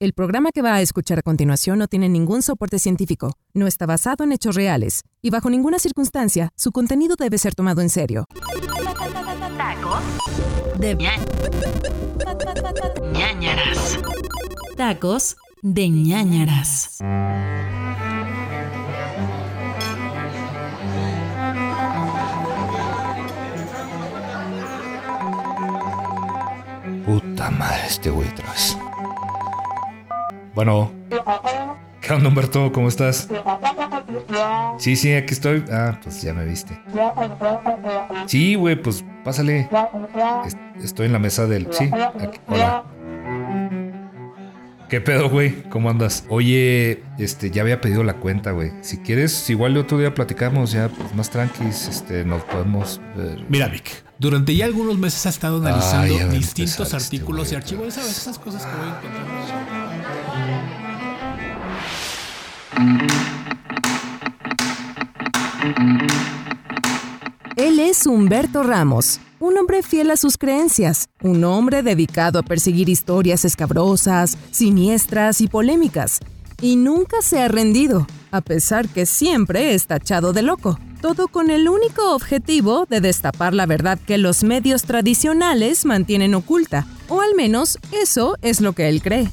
El programa que va a escuchar a continuación no tiene ningún soporte científico, no está basado en hechos reales y bajo ninguna circunstancia su contenido debe ser tomado en serio. Tacos de ñañaras. Tacos de ñañaras. Puta madre, este güey atrás. Bueno. ¿Qué onda, Humberto? ¿Cómo estás? Sí, sí, aquí estoy. Ah, pues ya me viste. Sí, güey, pues pásale. Es- Estoy en la mesa del... Hola. ¿Qué pedo, güey? ¿Cómo andas? Oye, este, ya había pedido la cuenta, güey. Si quieres, igual el otro día platicamos, ya pues, más tranquis, este, nos podemos ver. Mira, Vic, durante ya algunos meses ha estado analizando distintos este artículos y archivos. ¿Sabes? vez. Esas cosas que voy encontrando. Él es Humberto Ramos, un hombre fiel a sus creencias, un hombre dedicado a perseguir historias escabrosas, siniestras y polémicas, y nunca se ha rendido, a pesar que siempre es tachado de loco. Todo con el único objetivo de destapar la verdad que los medios tradicionales mantienen oculta, o al menos eso es lo que él cree.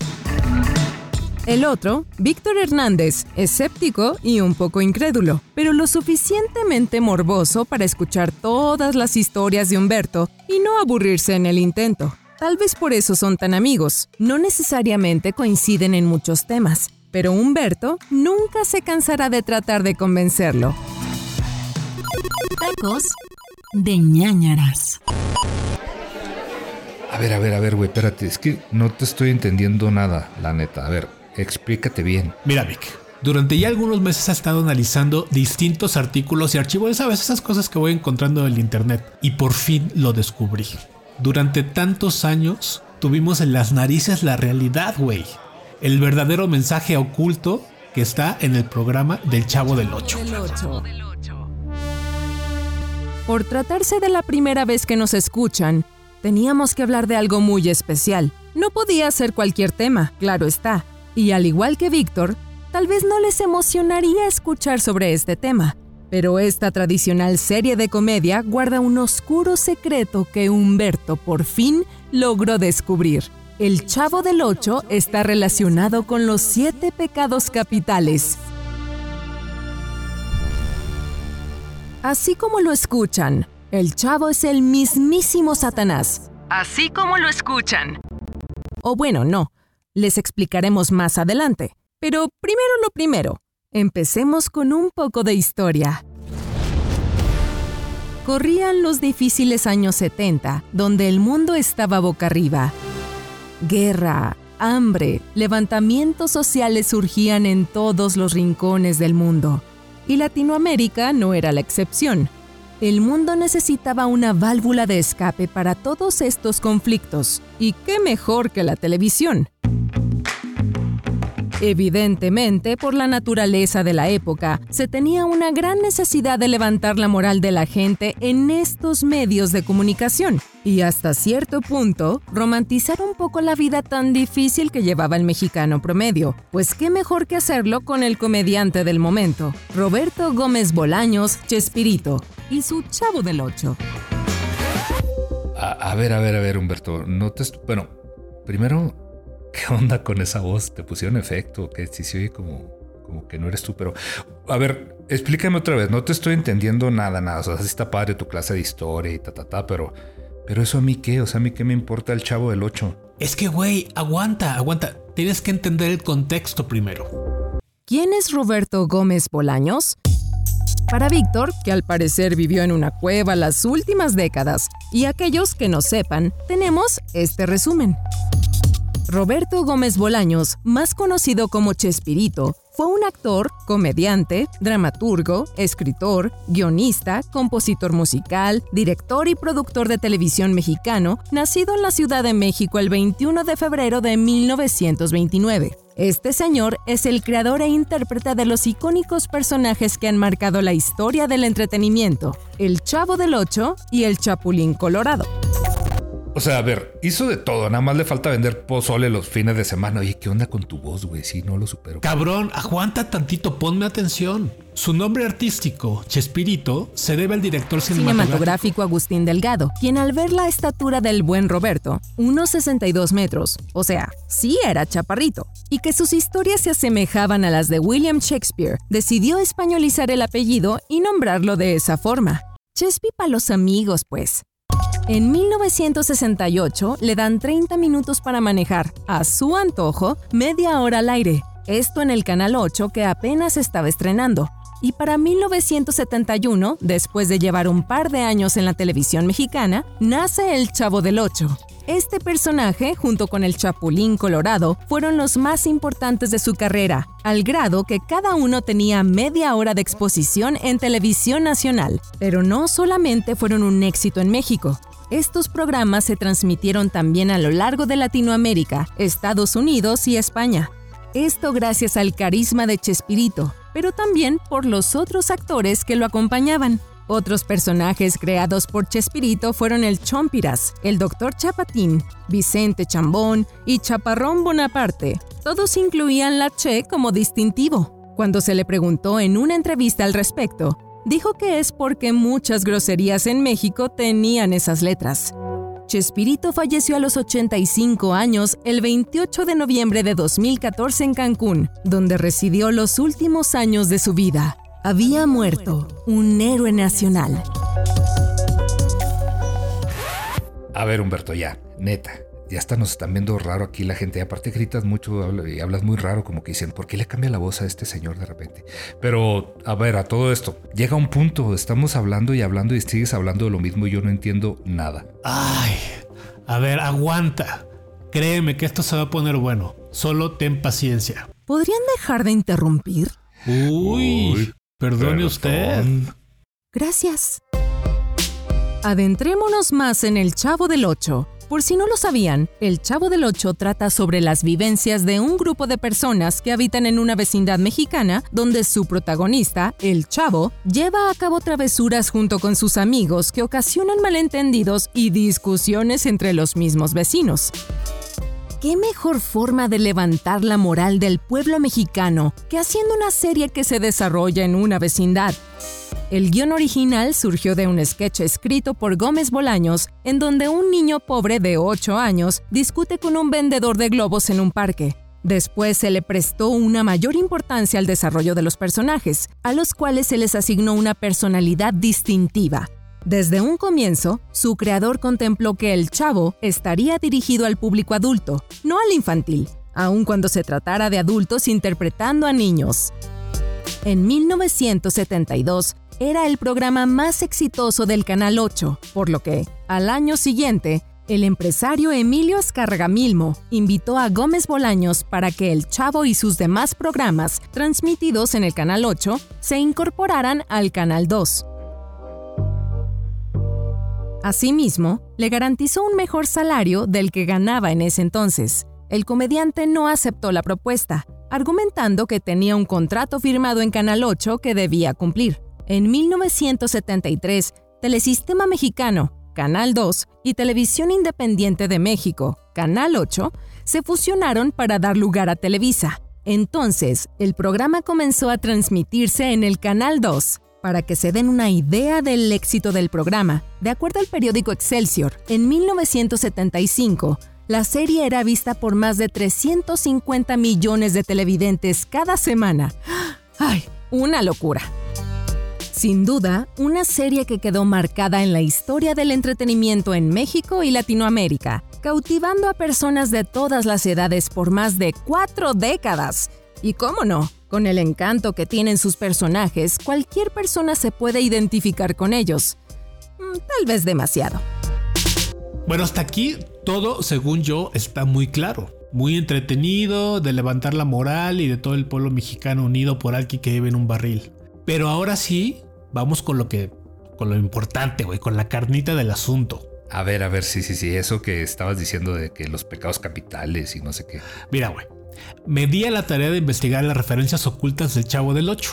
El otro, Víctor Hernández, escéptico y un poco incrédulo, pero lo suficientemente morboso para escuchar todas las historias de Humberto y no aburrirse en el intento. Tal vez por eso son tan amigos. No necesariamente coinciden en muchos temas, pero Humberto nunca se cansará de tratar de convencerlo. Tacos de ñañaras. A ver, a ver, a ver, güey, espérate. Es que no te estoy entendiendo nada, la neta. A ver, explícate bien. Mira, Vic, durante ya algunos meses ha estado analizando distintos artículos y archivos. ¿Sabes? Esas cosas que voy encontrando en el internet. Y por fin lo descubrí. Durante tantos años tuvimos en las narices la realidad, güey. El verdadero mensaje oculto que está en el programa del Chavo del Ocho. Por tratarse de la primera vez que nos escuchan, teníamos que hablar de algo muy especial. No podía ser cualquier tema, claro está. Y al igual que Víctor, tal vez no les emocionaría escuchar sobre este tema. Pero esta tradicional serie de comedia guarda un oscuro secreto que Humberto por fin logró descubrir. El Chavo del Ocho está relacionado con los siete pecados capitales. Así como lo escuchan, el chavo es el mismísimo Satanás. Así como lo escuchan. O bueno, no, les explicaremos más adelante. Pero primero lo primero, empecemos con un poco de historia. Corrían los difíciles años 70, donde el mundo estaba boca arriba. Guerra, hambre, levantamientos sociales surgían en todos los rincones del mundo. Y Latinoamérica no era la excepción. El mundo necesitaba una válvula de escape para todos estos conflictos. ¿Y qué mejor que la televisión? Evidentemente, por la naturaleza de la época, se tenía una gran necesidad de levantar la moral de la gente en estos medios de comunicación y hasta cierto punto romantizar un poco la vida tan difícil que llevaba el mexicano promedio. Pues qué mejor que hacerlo con el comediante del momento, Roberto Gómez Bolaños Chespirito y su Chavo del Ocho. A, ver, a ver, a ver, Humberto. No te. Bueno, primero, ¿qué onda con esa voz? ¿Te pusieron efecto? Que si se oye como, como que no eres tú, pero. A ver, explícame otra vez. No te estoy entendiendo nada, nada. O sea, sí está padre tu clase de historia y ta, ta, ta, pero. Pero eso a mí qué? O sea, a mí qué me importa el chavo del 8. Es que, güey, aguanta, aguanta. Tienes que entender el contexto primero. ¿Quién es Roberto Gómez Bolaños? Para Víctor, que al parecer vivió en una cueva las últimas décadas, y aquellos que no sepan, tenemos este resumen. Roberto Gómez Bolaños, más conocido como Chespirito, fue un actor, comediante, dramaturgo, escritor, guionista, compositor musical, director y productor de televisión mexicano, nacido en la Ciudad de México el 21 de febrero de 1929. Este señor es el creador e intérprete de los icónicos personajes que han marcado la historia del entretenimiento, el Chavo del Ocho y el Chapulín Colorado. O sea, a ver, hizo de todo. Nada más le falta vender pozole los fines de semana. Oye, ¿qué onda con tu voz, güey? Sí, no lo supero. Cabrón, aguanta tantito, ponme atención. Su nombre artístico, Chespirito, se debe al director cinematográfico, cinematográfico Agustín Delgado, quien al ver la estatura del buen Roberto, unos 62 metros, o sea, sí era chaparrito, y que sus historias se asemejaban a las de William Shakespeare, decidió españolizar el apellido y nombrarlo de esa forma. Chespi para los amigos, pues. En 1968 le dan 30 minutos para manejar, a su antojo, media hora al aire. Esto en el Canal 8 que apenas estaba estrenando. Y para 1971, después de llevar un par de años en la televisión mexicana, nace El Chavo del Ocho. Este personaje, junto con el Chapulín Colorado, fueron los más importantes de su carrera, al grado que cada uno tenía media hora de exposición en televisión nacional. Pero no solamente fueron un éxito en México. Estos programas se transmitieron también a lo largo de Latinoamérica, Estados Unidos y España. Esto gracias al carisma de Chespirito, pero también por los otros actores que lo acompañaban. Otros personajes creados por Chespirito fueron el Chompiras, el Dr. Chapatín, Vicente Chambón y Chaparrón Bonaparte. Todos incluían la Che como distintivo. Cuando se le preguntó en una entrevista al respecto, dijo que es porque muchas groserías en México tenían esas letras. Chespirito falleció a los 85 años el 28 de noviembre de 2014 en Cancún, donde residió los últimos años de su vida. Había muerto un héroe nacional. A ver, Humberto, ya, neta. Ya hasta nos están viendo raro aquí la gente. Aparte gritas mucho y hablas muy raro, como que dicen, ¿por qué le cambia la voz a este señor de repente? Pero, a ver, a todo esto, llega un punto, estamos hablando y hablando y sigues hablando de lo mismo y yo no entiendo nada. Ay, a ver, aguanta. Créeme que esto se va a poner bueno. Solo ten paciencia. ¿Podrían dejar de interrumpir? Uy, Uy perdone usted. Gracias. Adentrémonos más en el Chavo del Ocho por si no lo sabían, El Chavo del Ocho trata sobre las vivencias de un grupo de personas que habitan en una vecindad mexicana donde su protagonista, el Chavo, lleva a cabo travesuras junto con sus amigos que ocasionan malentendidos y discusiones entre los mismos vecinos. ¿Qué mejor forma de levantar la moral del pueblo mexicano que haciendo una serie que se desarrolla en una vecindad? El guion original surgió de un sketch escrito por Gómez Bolaños, en donde un niño pobre de 8 años discute con un vendedor de globos en un parque. Después se le prestó una mayor importancia al desarrollo de los personajes, a los cuales se les asignó una personalidad distintiva, desde un comienzo, su creador contempló que El Chavo estaría dirigido al público adulto, no al infantil, aun cuando se tratara de adultos interpretando a niños. En 1972, era el programa más exitoso del Canal 8, por lo que, al año siguiente, el empresario Emilio Escargamilmo invitó a Gómez Bolaños para que El Chavo y sus demás programas, transmitidos en el Canal 8, se incorporaran al Canal 2. Asimismo, le garantizó un mejor salario del que ganaba en ese entonces. El comediante no aceptó la propuesta, argumentando que tenía un contrato firmado en Canal 8 que debía cumplir. En 1973, Telesistema Mexicano, Canal 2 y Televisión Independiente de México, Canal 8, se fusionaron para dar lugar a Televisa. Entonces, el programa comenzó a transmitirse en el Canal 2, para que se den una idea del éxito del programa, de acuerdo al periódico Excelsior, en 1975, la serie era vista por más de 350 millones de televidentes cada semana. ¡Ay! Una locura. Sin duda, una serie que quedó marcada en la historia del entretenimiento en México y Latinoamérica, cautivando a personas de todas las edades por más de cuatro décadas. Y cómo no, con el encanto que tienen sus personajes, cualquier persona se puede identificar con ellos. Mm, tal vez demasiado. Bueno, hasta aquí todo, según yo, está muy claro. Muy entretenido, de levantar la moral y de todo el pueblo mexicano unido por alguien que vive en un barril. Pero ahora sí, vamos con lo que, con lo importante, güey, con la carnita del asunto. A ver, a ver, sí, sí, sí, eso que estabas diciendo de que los pecados capitales y no sé qué. Mira, güey, me di a la tarea de investigar las referencias ocultas del Chavo del 8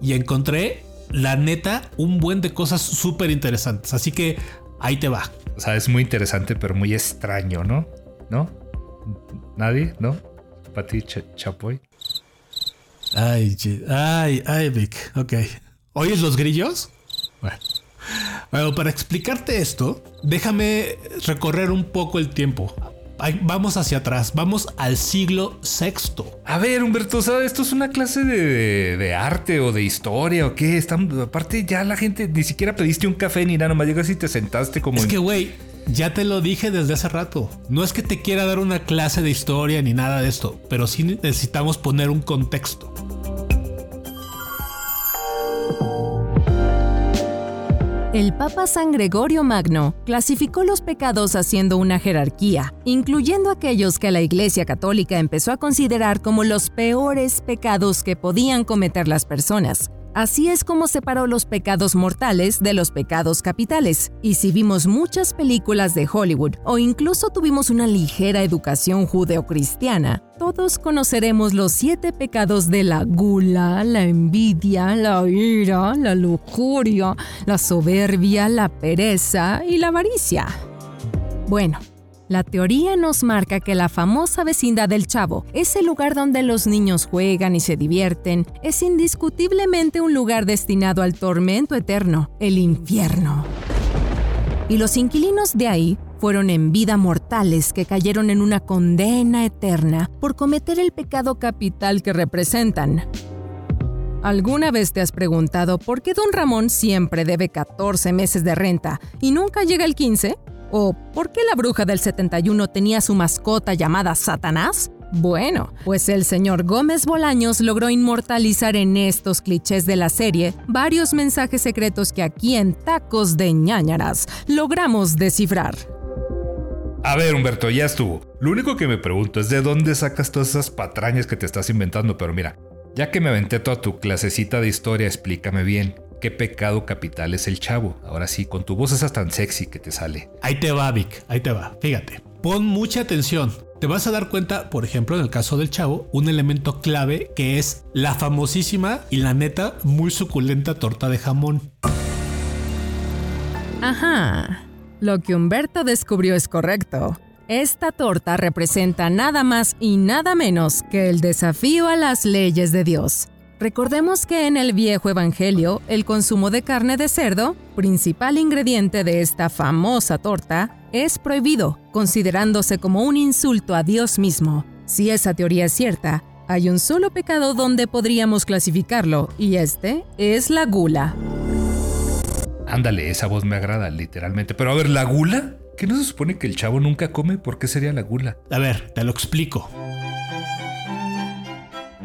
y encontré, la neta, un buen de cosas súper interesantes. Así que Ahí te va. O sea, es muy interesante, pero muy extraño, ¿no? ¿No? ¿Nadie? ¿No? Pati Chapoy. Ay, ay, ay, Vic. Ok. ¿Oyes los grillos? Bueno. Bueno, para explicarte esto, déjame recorrer un poco el tiempo. Vamos hacia atrás, vamos al siglo VI. A ver, Humberto, ¿sabes? Esto es una clase de, arte o de historia o qué. aparte, ya la gente ni siquiera pediste un café ni nada, nomás llegas y te sentaste como. Es que, güey, ya te lo dije desde hace rato. No es que te quiera dar una clase de historia ni nada de esto, pero sí necesitamos poner un contexto. El Papa San Gregorio Magno clasificó los pecados haciendo una jerarquía, incluyendo aquellos que la Iglesia Católica empezó a considerar como los peores pecados que podían cometer las personas. Así es como separó los pecados mortales de los pecados capitales. Y si vimos muchas películas de Hollywood o incluso tuvimos una ligera educación judeocristiana, todos conoceremos los siete pecados de la gula, la envidia, la ira, la lujuria, la soberbia, la pereza y la avaricia. Bueno, la teoría nos marca que la famosa vecindad del Chavo, ese lugar donde los niños juegan y se divierten, es indiscutiblemente un lugar destinado al tormento eterno, el infierno. Y los inquilinos de ahí fueron en vida mortales que cayeron en una condena eterna por cometer el pecado capital que representan. ¿Alguna vez te has preguntado por qué don Ramón siempre debe 14 meses de renta y nunca llega el 15? ¿O por qué la bruja del 71 tenía su mascota llamada Satanás? Bueno, pues el señor Gómez Bolaños logró inmortalizar en estos clichés de la serie varios mensajes secretos que aquí en Tacos de ñañaras logramos descifrar. A ver, Humberto, ya estuvo. Lo único que me pregunto es de dónde sacas todas esas patrañas que te estás inventando, pero mira, ya que me aventé toda tu clasecita de historia, explícame bien. ¿Qué pecado capital es el chavo? Ahora sí, con tu voz esa tan sexy que te sale. Ahí te va, Vic, ahí te va. Fíjate, pon mucha atención. Te vas a dar cuenta, por ejemplo, en el caso del chavo, un elemento clave que es la famosísima y la neta muy suculenta torta de jamón. Ajá. Lo que Humberto descubrió es correcto. Esta torta representa nada más y nada menos que el desafío a las leyes de Dios. Recordemos que en el viejo Evangelio el consumo de carne de cerdo, principal ingrediente de esta famosa torta, es prohibido, considerándose como un insulto a Dios mismo. Si esa teoría es cierta, hay un solo pecado donde podríamos clasificarlo, y este es la gula. Ándale, esa voz me agrada, literalmente. Pero a ver, ¿la gula? ¿Que no se supone que el chavo nunca come? ¿Por qué sería la gula? A ver, te lo explico.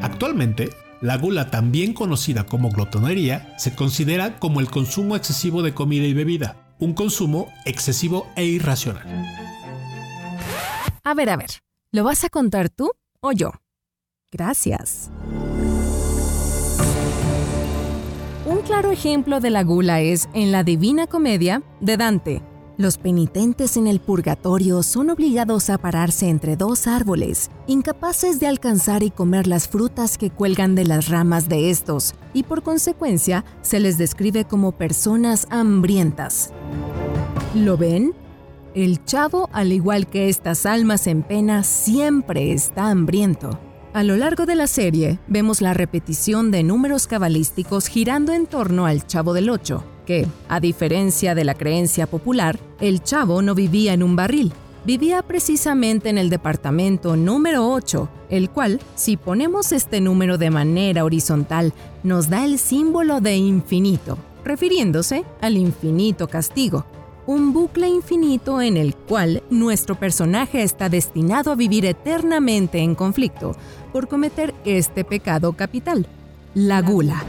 Actualmente, la gula, también conocida como glotonería, se considera como el consumo excesivo de comida y bebida, un consumo excesivo e irracional. A ver, a ver, ¿lo vas a contar tú o yo? Gracias. Un claro ejemplo de la gula es en la Divina Comedia de Dante, los penitentes en el purgatorio son obligados a pararse entre dos árboles, incapaces de alcanzar y comer las frutas que cuelgan de las ramas de estos, y por consecuencia se les describe como personas hambrientas. ¿Lo ven? El chavo, al igual que estas almas en pena, siempre está hambriento. A lo largo de la serie, vemos la repetición de números cabalísticos girando en torno al chavo del 8, que, a diferencia de la creencia popular, el chavo no vivía en un barril, vivía precisamente en el departamento número 8, el cual, si ponemos este número de manera horizontal, nos da el símbolo de infinito, refiriéndose al infinito castigo, un bucle infinito en el cual nuestro personaje está destinado a vivir eternamente en conflicto por cometer este pecado capital, la gula.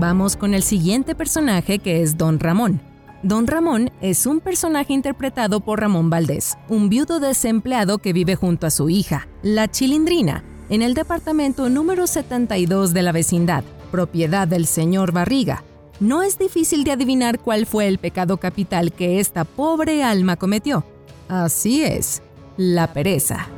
Vamos con el siguiente personaje que es Don Ramón. Don Ramón es un personaje interpretado por Ramón Valdés, un viudo desempleado que vive junto a su hija, la Chilindrina, en el departamento número 72 de la vecindad, propiedad del señor Barriga. No es difícil de adivinar cuál fue el pecado capital que esta pobre alma cometió. Así es, la pereza.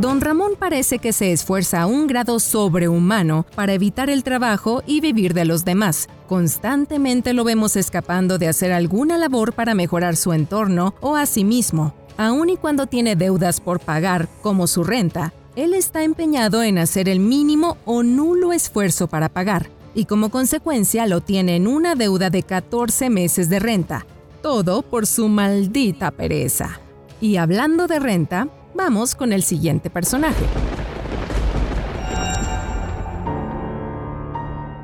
Don Ramón parece que se esfuerza a un grado sobrehumano para evitar el trabajo y vivir de los demás. Constantemente lo vemos escapando de hacer alguna labor para mejorar su entorno o a sí mismo. Aun y cuando tiene deudas por pagar, como su renta, él está empeñado en hacer el mínimo o nulo esfuerzo para pagar, y como consecuencia lo tiene en una deuda de 14 meses de renta. Todo por su maldita pereza. Y hablando de renta, Vamos con el siguiente personaje.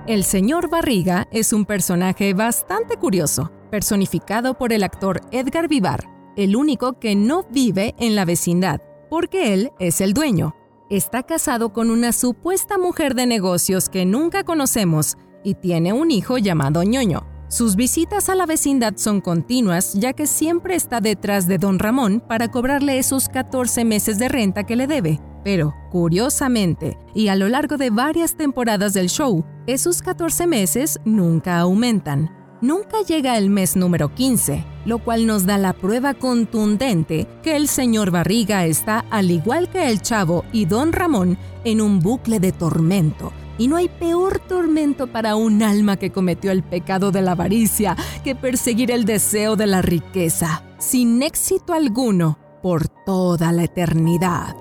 El señor Barriga es un personaje bastante curioso, personificado por el actor Edgar Vivar, el único que no vive en la vecindad, porque él es el dueño. Está casado con una supuesta mujer de negocios que nunca conocemos y tiene un hijo llamado ñoño. Sus visitas a la vecindad son continuas ya que siempre está detrás de don Ramón para cobrarle esos 14 meses de renta que le debe. Pero, curiosamente, y a lo largo de varias temporadas del show, esos 14 meses nunca aumentan. Nunca llega el mes número 15, lo cual nos da la prueba contundente que el señor Barriga está, al igual que el chavo y don Ramón, en un bucle de tormento y no hay peor tormento para un alma que cometió el pecado de la avaricia que perseguir el deseo de la riqueza, sin éxito alguno, por toda la eternidad.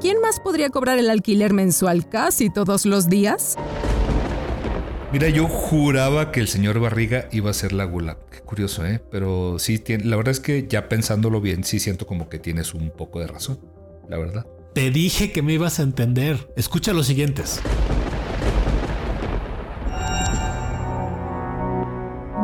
¿Quién más podría cobrar el alquiler mensual casi todos los días? Mira, yo juraba que el señor Barriga iba a ser la gula. Qué curioso, ¿eh? Pero sí, la verdad es que ya pensándolo bien, sí siento como que tienes un poco de razón, la verdad. Te dije que me ibas a entender. Escucha los siguientes.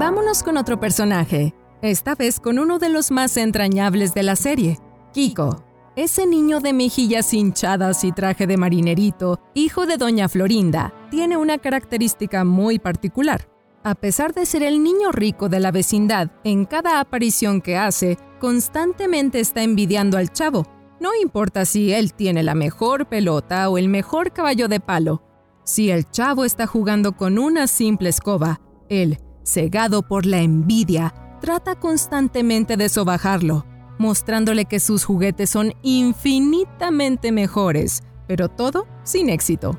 Vámonos con otro personaje, esta vez con uno de los más entrañables de la serie, Kiko. Ese niño de mejillas hinchadas y traje de marinerito, hijo de Doña Florinda, tiene una característica muy particular. A pesar de ser el niño rico de la vecindad, en cada aparición que hace, constantemente está envidiando al chavo, no importa si él tiene la mejor pelota o el mejor caballo de palo. Si el chavo está jugando con una simple escoba, él, cegado por la envidia, trata constantemente de sobajarlo, mostrándole que sus juguetes son infinitamente mejores, pero todo sin éxito.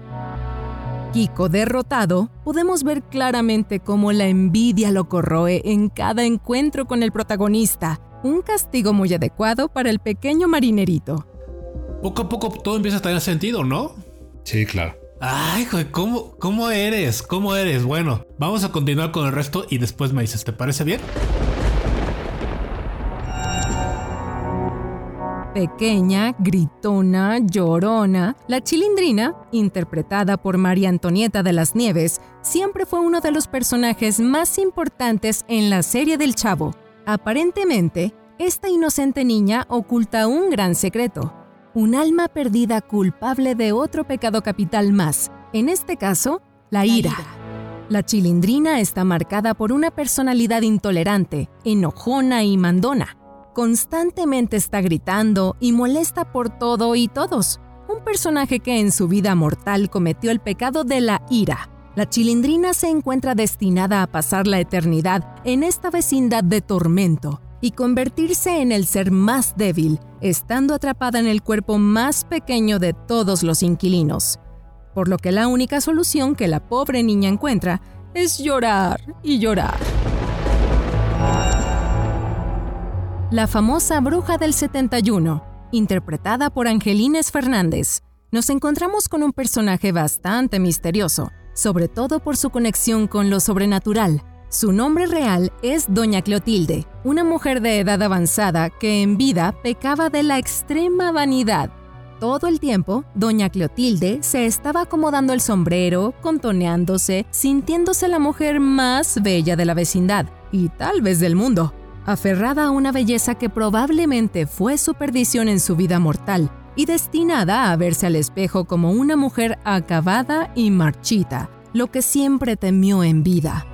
Kiko derrotado, podemos ver claramente cómo la envidia lo corroe en cada encuentro con el protagonista, un castigo muy adecuado para el pequeño marinerito. Poco a poco todo empieza a tener sentido, ¿no? Sí, claro. Ay, joder, ¿cómo, ¿cómo eres? ¿Cómo eres? Bueno, vamos a continuar con el resto y después me dices, ¿te parece bien? Pequeña, gritona, llorona, la chilindrina, interpretada por María Antonieta de las Nieves, siempre fue uno de los personajes más importantes en la serie del Chavo. Aparentemente, esta inocente niña oculta un gran secreto, un alma perdida culpable de otro pecado capital más, en este caso, la ira. La chilindrina está marcada por una personalidad intolerante, enojona y mandona. Constantemente está gritando y molesta por todo y todos. Un personaje que en su vida mortal cometió el pecado de la ira la chilindrina se encuentra destinada a pasar la eternidad en esta vecindad de tormento y convertirse en el ser más débil, estando atrapada en el cuerpo más pequeño de todos los inquilinos. Por lo que la única solución que la pobre niña encuentra es llorar y llorar. La famosa bruja del 71, interpretada por Angelines Fernández, nos encontramos con un personaje bastante misterioso, sobre todo por su conexión con lo sobrenatural. Su nombre real es Doña Clotilde, una mujer de edad avanzada que en vida pecaba de la extrema vanidad. Todo el tiempo, Doña Clotilde se estaba acomodando el sombrero, contoneándose, sintiéndose la mujer más bella de la vecindad y tal vez del mundo, aferrada a una belleza que probablemente fue su perdición en su vida mortal, y destinada a verse al espejo como una mujer acabada y marchita, lo que siempre temió en vida.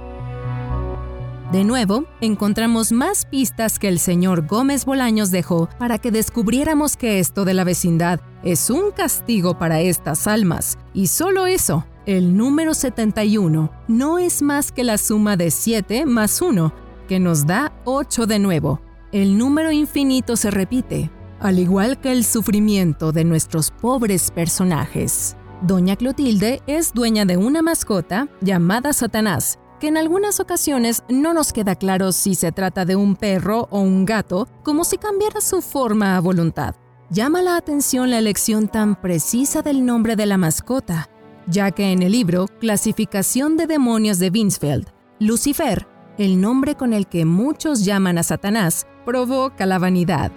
De nuevo, encontramos más pistas que el señor Gómez Bolaños dejó para que descubriéramos que esto de la vecindad es un castigo para estas almas, y solo eso, el número 71 no es más que la suma de 7 más 1, que nos da 8 de nuevo. El número infinito se repite, al igual que el sufrimiento de nuestros pobres personajes. Doña Clotilde es dueña de una mascota llamada Satanás, que en algunas ocasiones no nos queda claro si se trata de un perro o un gato, como si cambiara su forma a voluntad. Llama la atención la elección tan precisa del nombre de la mascota, ya que en el libro Clasificación de Demonios de Binsfeld, Lucifer, el nombre con el que muchos llaman a Satanás, provoca la vanidad.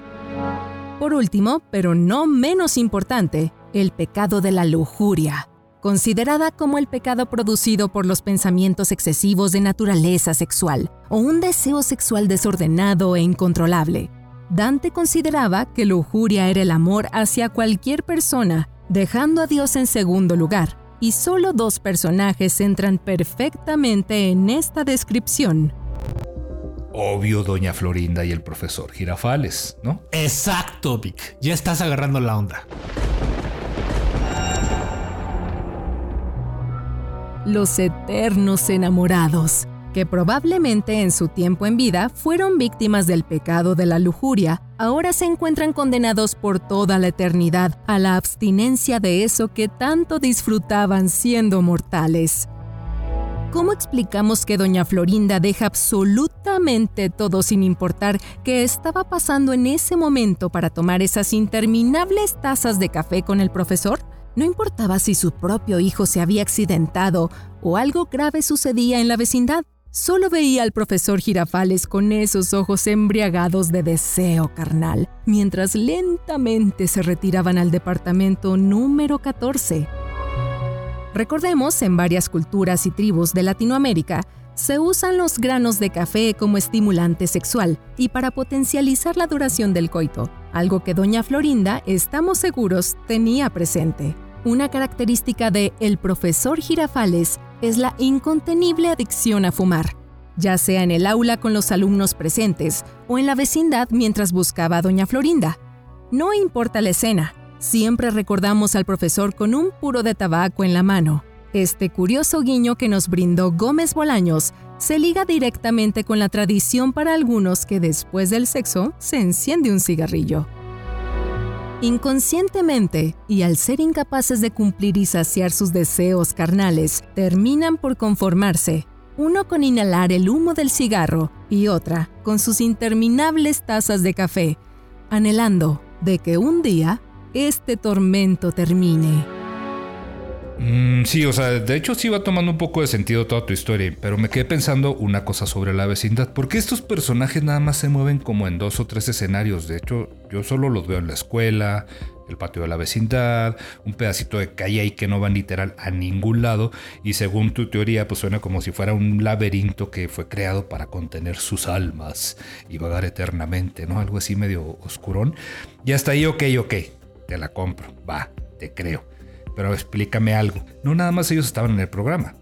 Por último, pero no menos importante, el pecado de la lujuria considerada como el pecado producido por los pensamientos excesivos de naturaleza sexual o un deseo sexual desordenado e incontrolable. Dante consideraba que lujuria era el amor hacia cualquier persona, dejando a Dios en segundo lugar, y solo dos personajes entran perfectamente en esta descripción. Obvio, doña Florinda y el profesor Girafales, ¿no? Exacto, Vic. Ya estás agarrando la onda. los eternos enamorados, que probablemente en su tiempo en vida fueron víctimas del pecado de la lujuria, ahora se encuentran condenados por toda la eternidad a la abstinencia de eso que tanto disfrutaban siendo mortales. ¿Cómo explicamos que doña Florinda deja absolutamente todo sin importar qué estaba pasando en ese momento para tomar esas interminables tazas de café con el profesor? No importaba si su propio hijo se había accidentado o algo grave sucedía en la vecindad. Solo veía al profesor Girafales con esos ojos embriagados de deseo carnal, mientras lentamente se retiraban al departamento número 14. Recordemos, en varias culturas y tribus de Latinoamérica, se usan los granos de café como estimulante sexual y para potencializar la duración del coito, algo que doña Florinda, estamos seguros, tenía presente. Una característica de El profesor Girafales es la incontenible adicción a fumar, ya sea en el aula con los alumnos presentes o en la vecindad mientras buscaba a doña Florinda. No importa la escena, siempre recordamos al profesor con un puro de tabaco en la mano. Este curioso guiño que nos brindó Gómez Bolaños se liga directamente con la tradición para algunos que después del sexo se enciende un cigarrillo. Inconscientemente, y al ser incapaces de cumplir y saciar sus deseos carnales, terminan por conformarse, uno con inhalar el humo del cigarro y otra con sus interminables tazas de café, anhelando de que un día este tormento termine. Mm, sí, o sea, de hecho sí va tomando un poco de sentido toda tu historia, pero me quedé pensando una cosa sobre la vecindad. ¿Por qué estos personajes nada más se mueven como en dos o tres escenarios? De hecho, yo solo los veo en la escuela, el patio de la vecindad, un pedacito de calle ahí que no van literal a ningún lado y según tu teoría pues suena como si fuera un laberinto que fue creado para contener sus almas y vagar eternamente, ¿no? Algo así medio oscurón. Y hasta ahí, ok, ok, te la compro, va, te creo. Pero explícame algo. No nada más ellos estaban en el programa.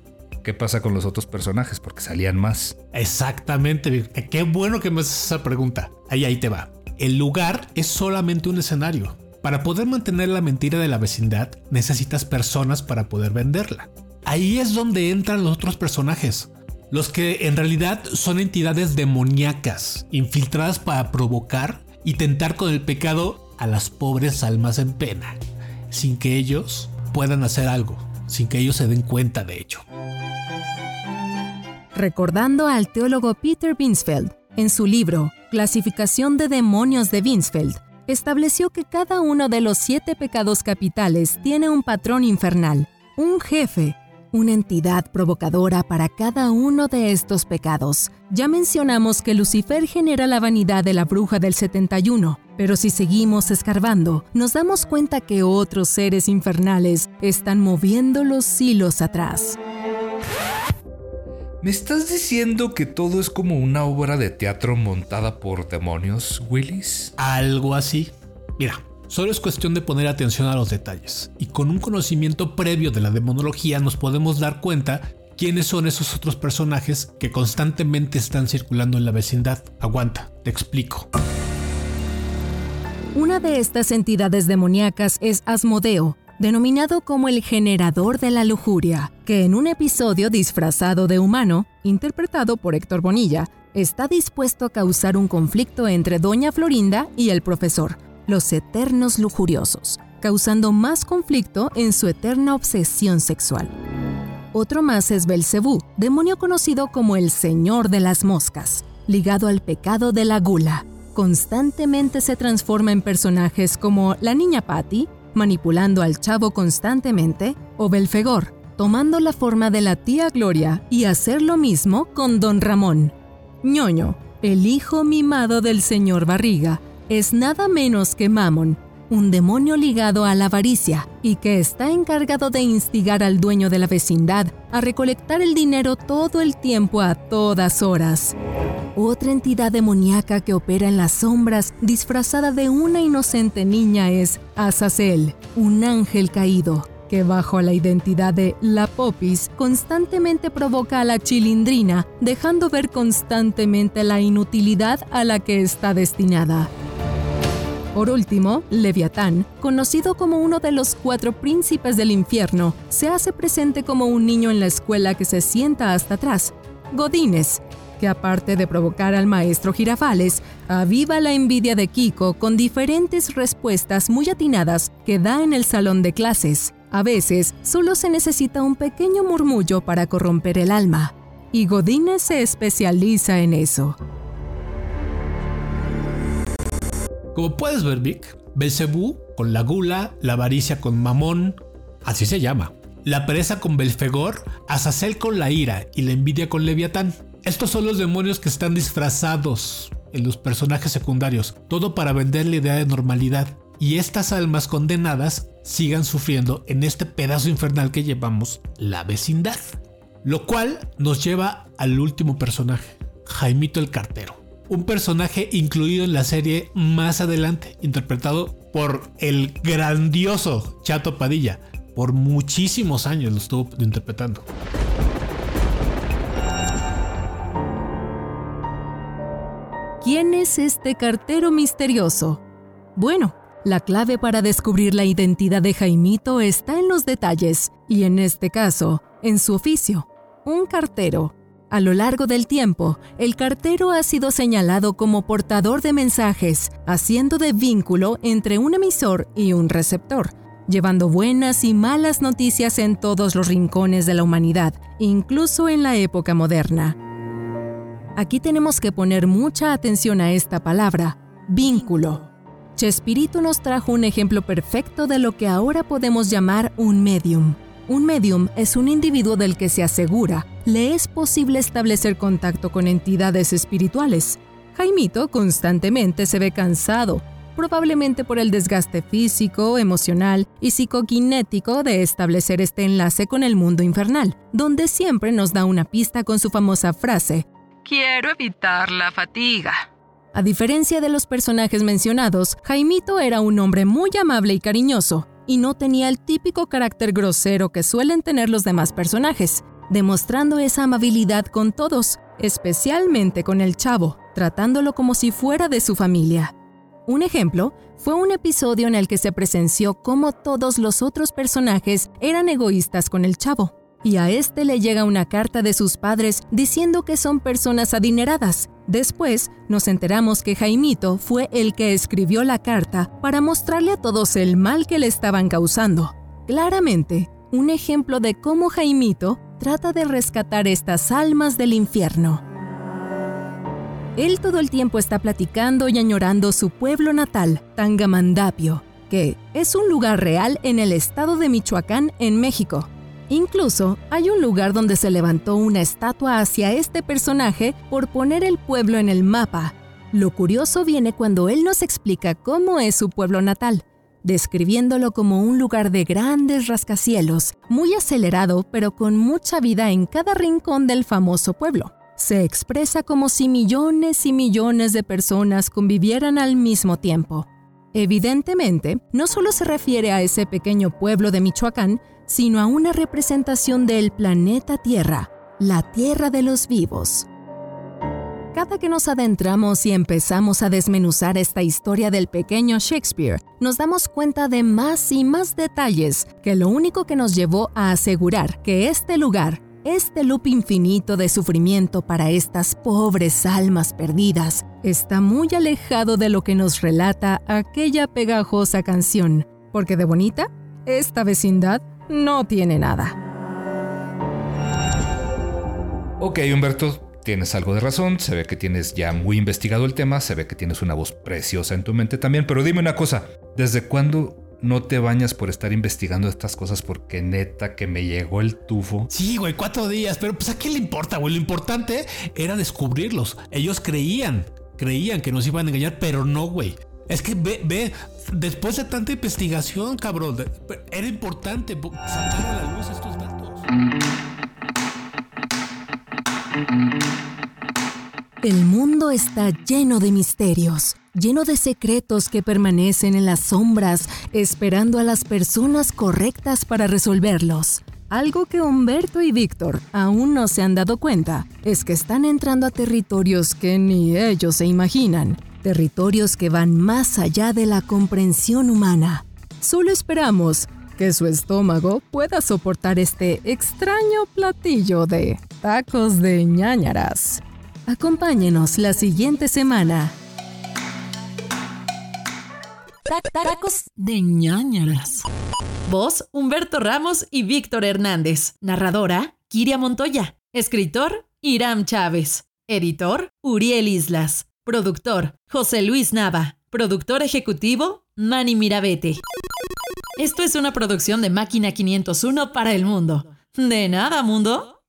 ¿Qué pasa con los otros personajes? Porque salían más. Exactamente. Qué bueno que me haces esa pregunta. Ahí, ahí te va. El lugar es solamente un escenario. Para poder mantener la mentira de la vecindad, necesitas personas para poder venderla. Ahí es donde entran los otros personajes. Los que en realidad son entidades demoníacas, infiltradas para provocar y tentar con el pecado a las pobres almas en pena, sin que ellos puedan hacer algo, sin que ellos se den cuenta de ello. Recordando al teólogo Peter Binsfeld, en su libro Clasificación de demonios de Binsfeld, estableció que cada uno de los siete pecados capitales tiene un patrón infernal, un jefe, una entidad provocadora para cada uno de estos pecados. Ya mencionamos que Lucifer genera la vanidad de la bruja del 71, pero si seguimos escarbando, nos damos cuenta que otros seres infernales están moviendo los hilos atrás. ¿Me estás diciendo que todo es como una obra de teatro montada por demonios, Willis? Algo así. Mira, Solo es cuestión de poner atención a los detalles, y con un conocimiento previo de la demonología nos podemos dar cuenta quiénes son esos otros personajes que constantemente están circulando en la vecindad. Aguanta, te explico. Una de estas entidades demoníacas es Asmodeo, denominado como el generador de la lujuria, que en un episodio disfrazado de humano, interpretado por Héctor Bonilla, está dispuesto a causar un conflicto entre Doña Florinda y el profesor, los eternos lujuriosos, causando más conflicto en su eterna obsesión sexual. Otro más es Belcebú, demonio conocido como el Señor de las Moscas, ligado al pecado de la gula. Constantemente se transforma en personajes como la niña Patty, manipulando al chavo constantemente, o Belfegor, tomando la forma de la tía Gloria y hacer lo mismo con Don Ramón. ñoño, el hijo mimado del señor Barriga, es nada menos que Mammon, un demonio ligado a la avaricia y que está encargado de instigar al dueño de la vecindad a recolectar el dinero todo el tiempo a todas horas. Otra entidad demoníaca que opera en las sombras disfrazada de una inocente niña es Azazel, un ángel caído, que bajo la identidad de La Popis constantemente provoca a la chilindrina, dejando ver constantemente la inutilidad a la que está destinada. Por último, Leviatán, conocido como uno de los cuatro príncipes del infierno, se hace presente como un niño en la escuela que se sienta hasta atrás. Godínez, que aparte de provocar al maestro Girafales, aviva la envidia de Kiko con diferentes respuestas muy atinadas que da en el salón de clases. A veces, solo se necesita un pequeño murmullo para corromper el alma. Y Godínez se especializa en eso. Como puedes ver, Vic, Belcebú con la gula, la avaricia con Mamón, así se llama. La pereza con Belfegor, Azazel con la ira y la envidia con Leviatán. Estos son los demonios que están disfrazados en los personajes secundarios, todo para vender la idea de normalidad. Y estas almas condenadas sigan sufriendo en este pedazo infernal que llevamos, la vecindad. Lo cual nos lleva al último personaje, Jaimito el Cartero un personaje incluido en la serie más adelante, interpretado por el grandioso Chato Padilla. Por muchísimos años lo estuvo interpretando. ¿Quién es este cartero misterioso? Bueno, la clave para descubrir la identidad de Jaimito está en los detalles, y en este caso, en su oficio. Un cartero a lo largo del tiempo, el cartero ha sido señalado como portador de mensajes, haciendo de vínculo entre un emisor y un receptor, llevando buenas y malas noticias en todos los rincones de la humanidad, incluso en la época moderna. Aquí tenemos que poner mucha atención a esta palabra, vínculo. Chespirito nos trajo un ejemplo perfecto de lo que ahora podemos llamar un medium. Un medium es un individuo del que se asegura le es posible establecer contacto con entidades espirituales. Jaimito constantemente se ve cansado, probablemente por el desgaste físico, emocional y psicoquinético de establecer este enlace con el mundo infernal, donde siempre nos da una pista con su famosa frase, Quiero evitar la fatiga. A diferencia de los personajes mencionados, Jaimito era un hombre muy amable y cariñoso, y no tenía el típico carácter grosero que suelen tener los demás personajes, demostrando esa amabilidad con todos, especialmente con el chavo, tratándolo como si fuera de su familia. Un ejemplo fue un episodio en el que se presenció cómo todos los otros personajes eran egoístas con el chavo, y a este le llega una carta de sus padres diciendo que son personas adineradas. Después nos enteramos que Jaimito fue el que escribió la carta para mostrarle a todos el mal que le estaban causando. Claramente, un ejemplo de cómo Jaimito trata de rescatar estas almas del infierno. Él todo el tiempo está platicando y añorando su pueblo natal, Tangamandapio, que es un lugar real en el estado de Michoacán, en México. Incluso hay un lugar donde se levantó una estatua hacia este personaje por poner el pueblo en el mapa. Lo curioso viene cuando él nos explica cómo es su pueblo natal, describiéndolo como un lugar de grandes rascacielos, muy acelerado pero con mucha vida en cada rincón del famoso pueblo. Se expresa como si millones y millones de personas convivieran al mismo tiempo. Evidentemente, no solo se refiere a ese pequeño pueblo de Michoacán, sino a una representación del planeta Tierra, la Tierra de los vivos. Cada que nos adentramos y empezamos a desmenuzar esta historia del pequeño Shakespeare, nos damos cuenta de más y más detalles que lo único que nos llevó a asegurar que este lugar, Este loop infinito de sufrimiento para estas pobres almas perdidas está muy alejado de lo que nos relata aquella pegajosa canción, porque de bonita, esta vecindad no tiene nada. Ok, Humberto, tienes algo de razón, se ve que tienes ya muy investigado el tema, se ve que tienes una voz preciosa en tu mente también, pero dime una cosa, ¿desde cuándo no te bañas por estar investigando estas cosas porque neta que me llegó el tufo. Sí, güey, cuatro días, pero pues a qué le importa, güey. Lo importante era descubrirlos. Ellos creían, creían que nos iban a engañar, pero no, güey. Es que ve, ve, después de tanta investigación, cabrón, era importante sacar a la luz estos datos. El mundo está lleno de misterios lleno de secretos que permanecen en las sombras esperando a las personas correctas para resolverlos. Algo que Humberto y Víctor aún no se han dado cuenta es que están entrando a territorios que ni ellos se imaginan, territorios que van más allá de la comprensión humana. Solo esperamos que su estómago pueda soportar este extraño platillo de tacos de ñañaras. Acompáñenos la siguiente semana Tacos de ñañaras. Voz, Humberto Ramos y Víctor Hernández. Narradora, Kiria Montoya. Escritor, Iram Chávez. Editor, Uriel Islas. Productor, José Luis Nava. Productor ejecutivo, Manny Mirabete. Esto es una producción de Máquina 501 para el mundo. De nada, mundo.